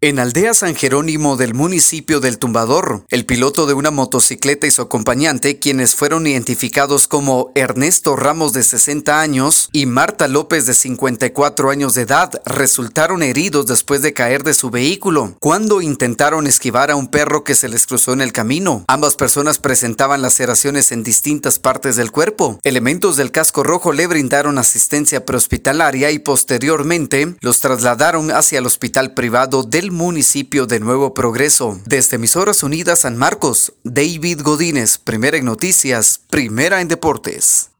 En Aldea San Jerónimo del municipio del Tumbador, el piloto de una motocicleta y su acompañante, quienes fueron identificados como Ernesto Ramos de 60 años y Marta López de 54 años de edad, resultaron heridos después de caer de su vehículo cuando intentaron esquivar a un perro que se les cruzó en el camino. Ambas personas presentaban laceraciones en distintas partes del cuerpo. Elementos del casco rojo le brindaron asistencia prehospitalaria y posteriormente los trasladaron hacia el hospital privado del municipio de Nuevo Progreso. Desde Emisoras Unidas San Marcos, David Godínez, primera en noticias, primera en deportes.